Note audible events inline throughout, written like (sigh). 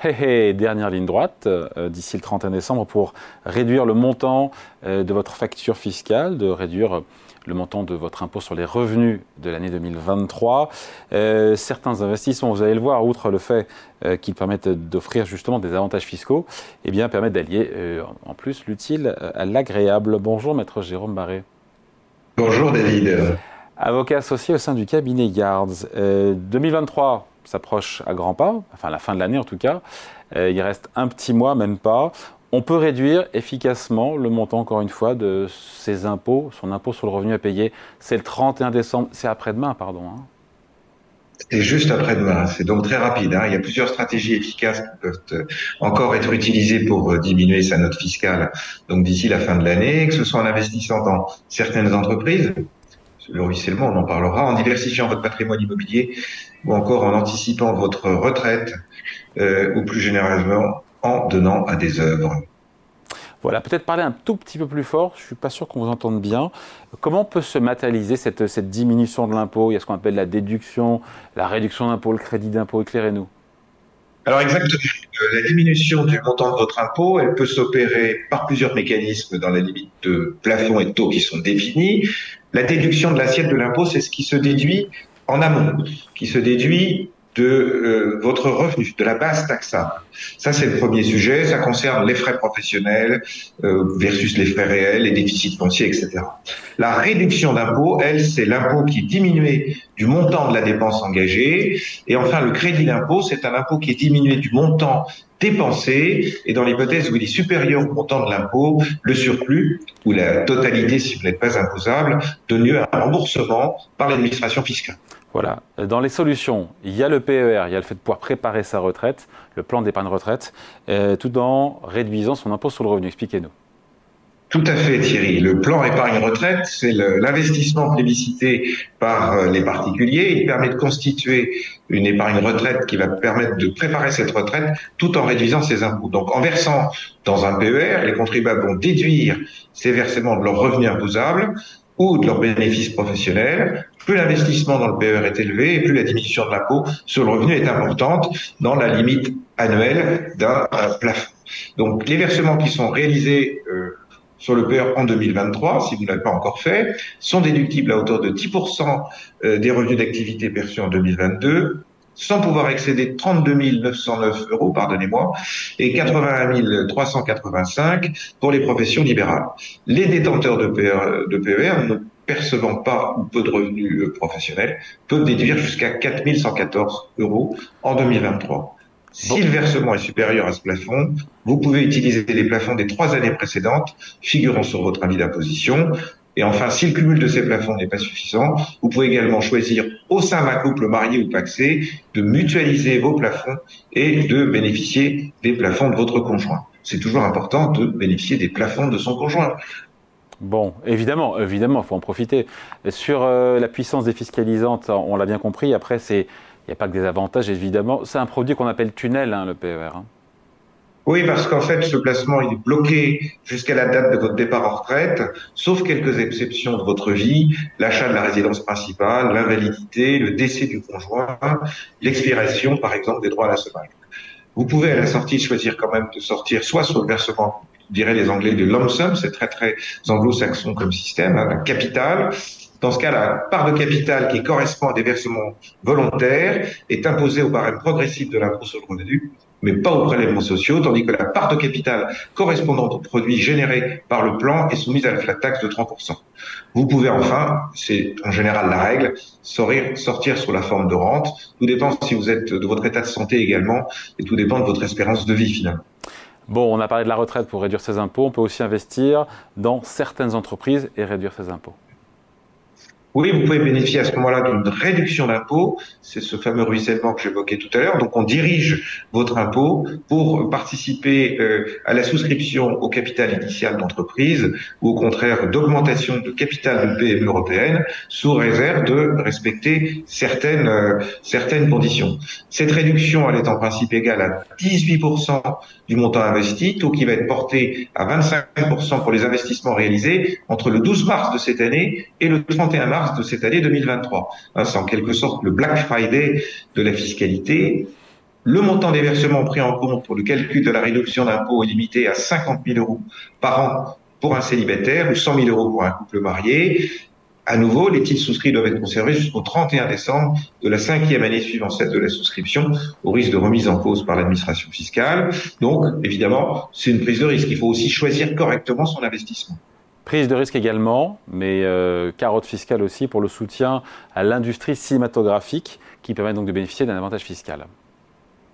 Hey, dernière ligne droite euh, d'ici le 31 décembre pour réduire le montant euh, de votre facture fiscale, de réduire le montant de votre impôt sur les revenus de l'année 2023. Euh, certains investissements, vous allez le voir, outre le fait qu'ils permettent d'offrir justement des avantages fiscaux, eh bien, permettent d'allier en plus l'utile à l'agréable. Bonjour, maître Jérôme Barré. Bonjour, David. Avocat associé au sein du cabinet Yards. 2023 s'approche à grands pas, enfin la fin de l'année en tout cas. Euh, il reste un petit mois, même pas. On peut réduire efficacement le montant, encore une fois, de ses impôts, son impôt sur le revenu à payer. C'est le 31 décembre, c'est après-demain, pardon. Hein. C'est juste après-demain, c'est donc très rapide. Hein. Il y a plusieurs stratégies efficaces qui peuvent euh, encore être utilisées pour euh, diminuer sa note fiscale donc d'ici la fin de l'année, que ce soit en investissant dans certaines entreprises, le ruissellement, on en parlera, en diversifiant votre patrimoine immobilier ou encore en anticipant votre retraite euh, ou plus généralement en donnant à des œuvres. Voilà, peut-être parler un tout petit peu plus fort, je ne suis pas sûr qu'on vous entende bien. Comment peut se matérialiser cette, cette diminution de l'impôt? Il y a ce qu'on appelle la déduction, la réduction d'impôt, le crédit d'impôt, éclairez-nous. Alors exactement, la diminution du montant de votre impôt, elle peut s'opérer par plusieurs mécanismes dans la limite de plafond et de taux qui sont définis. La déduction de l'assiette de l'impôt, c'est ce qui se déduit en amont, qui se déduit de euh, votre revenu, de la base taxable. Ça, c'est le premier sujet. Ça concerne les frais professionnels euh, versus les frais réels, les déficits fonciers, etc. La réduction d'impôt, elle, c'est l'impôt qui est diminué du montant de la dépense engagée. Et enfin, le crédit d'impôt, c'est un impôt qui est diminué du montant dépensé. Et dans l'hypothèse où il est supérieur au montant de l'impôt, le surplus ou la totalité, si vous n'êtes pas imposable, donne lieu à un remboursement par l'administration fiscale. Voilà. Dans les solutions, il y a le PER, il y a le fait de pouvoir préparer sa retraite, le plan d'épargne retraite, euh, tout en réduisant son impôt sur le revenu. Expliquez-nous. Tout à fait, Thierry. Le plan épargne retraite, c'est l'investissement plébiscité par euh, les particuliers. Il permet de constituer une épargne retraite qui va permettre de préparer cette retraite tout en réduisant ses impôts. Donc, en versant dans un PER, les contribuables vont déduire ces versements de leurs revenus imposables ou de leurs bénéfices professionnels, plus l'investissement dans le PER est élevé et plus la diminution de l'impôt sur le revenu est importante dans la limite annuelle d'un plafond. Donc les versements qui sont réalisés euh, sur le PER en 2023, si vous ne l'avez pas encore fait, sont déductibles à hauteur de 10% euh, des revenus d'activité perçus en 2022 sans pouvoir excéder 32 909 euros, pardonnez-moi, et 81 385 pour les professions libérales. Les détenteurs de PER, de PER ne percevant pas ou peu de revenus euh, professionnels peuvent déduire jusqu'à 4 114 euros en 2023. Si le versement est supérieur à ce plafond, vous pouvez utiliser les plafonds des trois années précédentes figurant sur votre avis d'imposition. Et enfin, si le cumul de ces plafonds n'est pas suffisant, vous pouvez également choisir au sein d'un couple marié ou paxé de mutualiser vos plafonds et de bénéficier des plafonds de votre conjoint. C'est toujours important de bénéficier des plafonds de son conjoint. Bon, évidemment, évidemment, il faut en profiter. Sur euh, la puissance défiscalisante, on l'a bien compris. Après, il n'y a pas que des avantages, évidemment. C'est un produit qu'on appelle tunnel, hein, le PER. Hein. Oui, parce qu'en fait, ce placement est bloqué jusqu'à la date de votre départ en retraite, sauf quelques exceptions de votre vie, l'achat de la résidence principale, l'invalidité, le décès du conjoint, l'expiration, par exemple, des droits à la semaine. Vous pouvez à la sortie choisir quand même de sortir soit sur le versement, diraient les Anglais, de lump sum, c'est très très anglo-saxon comme système, hein, capital, dans ce cas, la part de capital qui correspond à des versements volontaires est imposée au barème progressif de l'impôt sur le revenu mais pas aux prélèvements sociaux, tandis que la part de capital correspondante aux produits générés par le plan est soumise à la flat tax de 3%. Vous pouvez enfin, c'est en général la règle, sortir sous la forme de rente. Tout dépend si vous êtes de votre état de santé également, et tout dépend de votre espérance de vie finalement. Bon, on a parlé de la retraite pour réduire ses impôts, on peut aussi investir dans certaines entreprises et réduire ses impôts. Oui, vous pouvez bénéficier à ce moment-là d'une réduction d'impôt. C'est ce fameux ruissellement que j'évoquais tout à l'heure. Donc, on dirige votre impôt pour participer euh, à la souscription au capital initial d'entreprise ou au contraire d'augmentation de capital de PME européenne sous réserve de respecter certaines, euh, certaines conditions. Cette réduction, elle est en principe égale à 18% du montant investi, taux qui va être porté à 25% pour les investissements réalisés entre le 12 mars de cette année et le 31 mars de cette année 2023. Hein, c'est en quelque sorte le Black Friday de la fiscalité. Le montant des versements pris en compte pour le calcul de la réduction d'impôt est limité à 50 000 euros par an pour un célibataire ou 100 000 euros pour un couple marié. À nouveau, les titres souscrits doivent être conservés jusqu'au 31 décembre de la cinquième année suivant celle de la souscription, au risque de remise en cause par l'administration fiscale. Donc, évidemment, c'est une prise de risque. Il faut aussi choisir correctement son investissement. Prise de risque également, mais euh, carotte fiscale aussi pour le soutien à l'industrie cinématographique qui permet donc de bénéficier d'un avantage fiscal.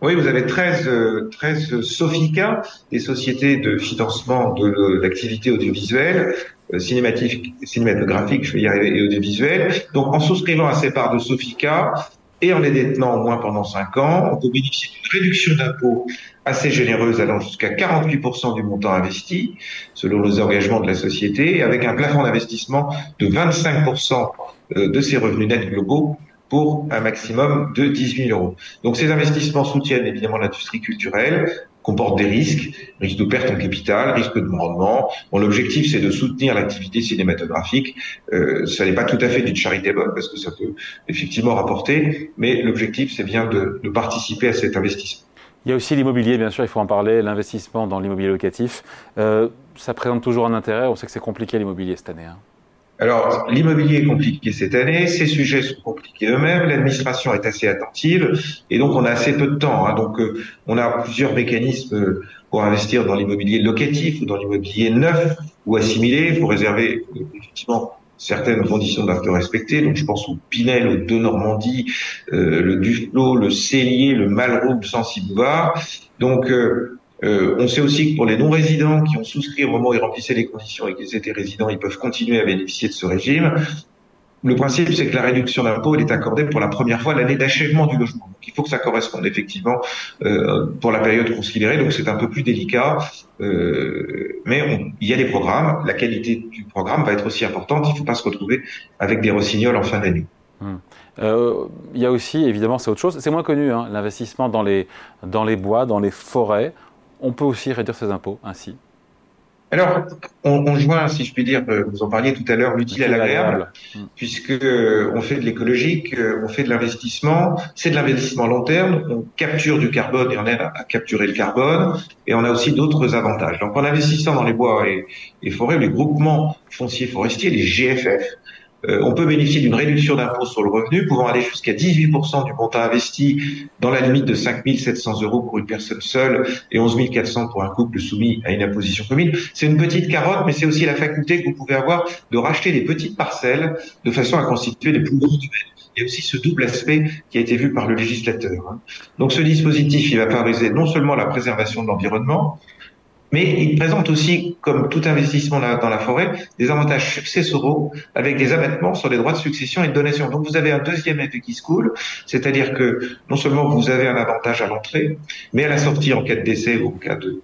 Oui, vous avez 13, 13 SOFICA, des sociétés de financement de l'activité audiovisuelle, euh, cinématique, cinématographique, je vais y arriver, et audiovisuelle. Donc, en souscrivant à ces parts de SOFICA et en les détenant au moins pendant 5 ans, on peut bénéficier d'une réduction d'impôt assez généreuse allant jusqu'à 48% du montant investi, selon les engagements de la société, avec un plafond d'investissement de 25% euh, de ses revenus nets globaux pour un maximum de 18 000 euros. Donc ces investissements soutiennent évidemment l'industrie culturelle, comportent des risques, risque de perte en capital, risque de rendement. Bon, l'objectif c'est de soutenir l'activité cinématographique. Euh, ça n'est pas tout à fait du charitable parce que ça peut effectivement rapporter, mais l'objectif c'est bien de, de participer à cet investissement. Il y a aussi l'immobilier, bien sûr, il faut en parler, l'investissement dans l'immobilier locatif. Euh, ça présente toujours un intérêt. On sait que c'est compliqué l'immobilier cette année. Hein. Alors, l'immobilier est compliqué cette année, ces sujets sont compliqués eux-mêmes, l'administration est assez attentive, et donc on a assez peu de temps. Hein. donc, euh, on a plusieurs mécanismes pour investir dans l'immobilier locatif ou dans l'immobilier neuf ou assimilé. Il faut réserver euh, effectivement certaines conditions doivent être respectées. Donc, je pense au Pinel, au De Normandie, euh, le Duflo, le Cellier, le Malraux, le Sensibouvard. Donc, euh, on sait aussi que pour les non-résidents qui ont souscrit au moment où ils remplissaient les conditions et qu'ils étaient résidents, ils peuvent continuer à bénéficier de ce régime. Le principe, c'est que la réduction d'impôt, elle est accordée pour la première fois l'année d'achèvement du logement. Donc, il faut que ça corresponde effectivement euh, pour la période considérée. Donc, c'est un peu plus délicat, euh, mais il y a des programmes. La qualité du programme va être aussi importante. Il ne faut pas se retrouver avec des rossignols en fin d'année. Hum. il y a aussi, évidemment, c'est autre chose. C'est moins connu, hein, l'investissement dans les bois, dans les forêts on peut aussi réduire ses impôts ainsi alors, on, joint, si je puis dire, euh, vous en parliez tout à l'heure, l'utile à l'agréable, hmm. puisque euh, on fait de l'écologique, euh, on fait de l'investissement, c'est de l'investissement long terme, on capture du carbone et on aide à, capturer le carbone, et on a aussi d'autres avantages. Donc, en investissant dans les bois et, et forêts, les groupements fonciers forestiers, les GFF, euh, on peut bénéficier d'une réduction d'impôt sur le revenu pouvant aller jusqu'à 18% du montant investi dans la limite de 5 700 euros pour une personne seule et 11 400 pour un couple soumis à une imposition commune. C'est une petite carotte, mais c'est aussi la faculté que vous pouvez avoir de racheter des petites parcelles de façon à constituer des plus grands domaines. Il y a aussi ce double aspect qui a été vu par le législateur. Hein. Donc ce dispositif, il va favoriser non seulement la préservation de l'environnement, mais il présente aussi, comme tout investissement dans la forêt, des avantages successoraux avec des abattements sur les droits de succession et de donation. Donc vous avez un deuxième effet qui se coule, c'est-à-dire que non seulement vous avez un avantage à l'entrée, mais à la sortie en cas de décès ou en cas de,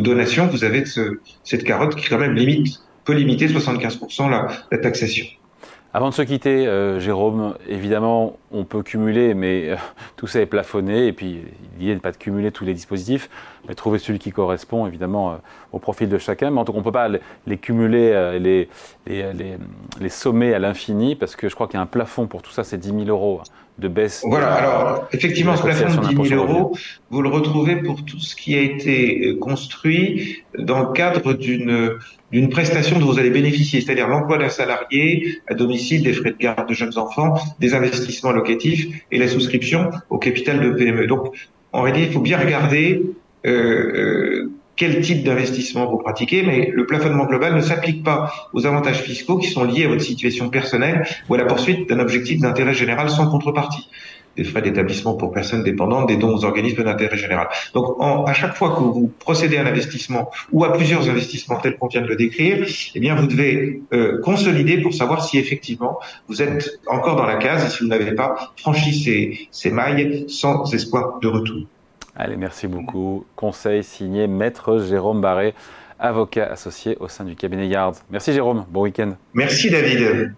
donation, vous avez cette carotte qui quand même limite, peut limiter 75% la, la taxation. Avant de se quitter, euh, Jérôme, évidemment, on peut cumuler, mais euh, (laughs) tout ça est plafonné. Et puis, l'idée n'est pas de cumuler tous les dispositifs, mais trouver celui qui correspond, évidemment, euh, au profil de chacun. Mais en tout cas, on ne peut pas les, cumuler, les, les, les, sommer à l'infini, parce que je crois qu'il y a un plafond pour tout ça, c'est 10 000 euros de baisse. Voilà, alors, effectivement, ce plafond de 10 000 euros, vous le retrouvez pour tout ce qui a été construit dans le cadre d'une d'une prestation dont vous allez bénéficier, c'est-à-dire l'emploi d'un salarié à domicile, des frais de garde de jeunes enfants, des investissements locatifs et la souscription au capital de PME. Donc, en réalité, il faut bien regarder euh, euh, quel type d'investissement vous pratiquez, mais le plafonnement global ne s'applique pas aux avantages fiscaux qui sont liés à votre situation personnelle ou à la poursuite d'un objectif d'intérêt général sans contrepartie des frais d'établissement pour personnes dépendantes, des dons aux organismes d'intérêt général. Donc, à chaque fois que vous procédez à un investissement ou à plusieurs investissements tels qu'on vient de le décrire, eh bien, vous devez euh, consolider pour savoir si effectivement vous êtes encore dans la case et si vous n'avez pas franchi ces, ces mailles sans espoir de retour. Allez, merci beaucoup. Conseil signé Maître Jérôme Barré, avocat associé au sein du cabinet Yard. Merci Jérôme, bon week-end. Merci David.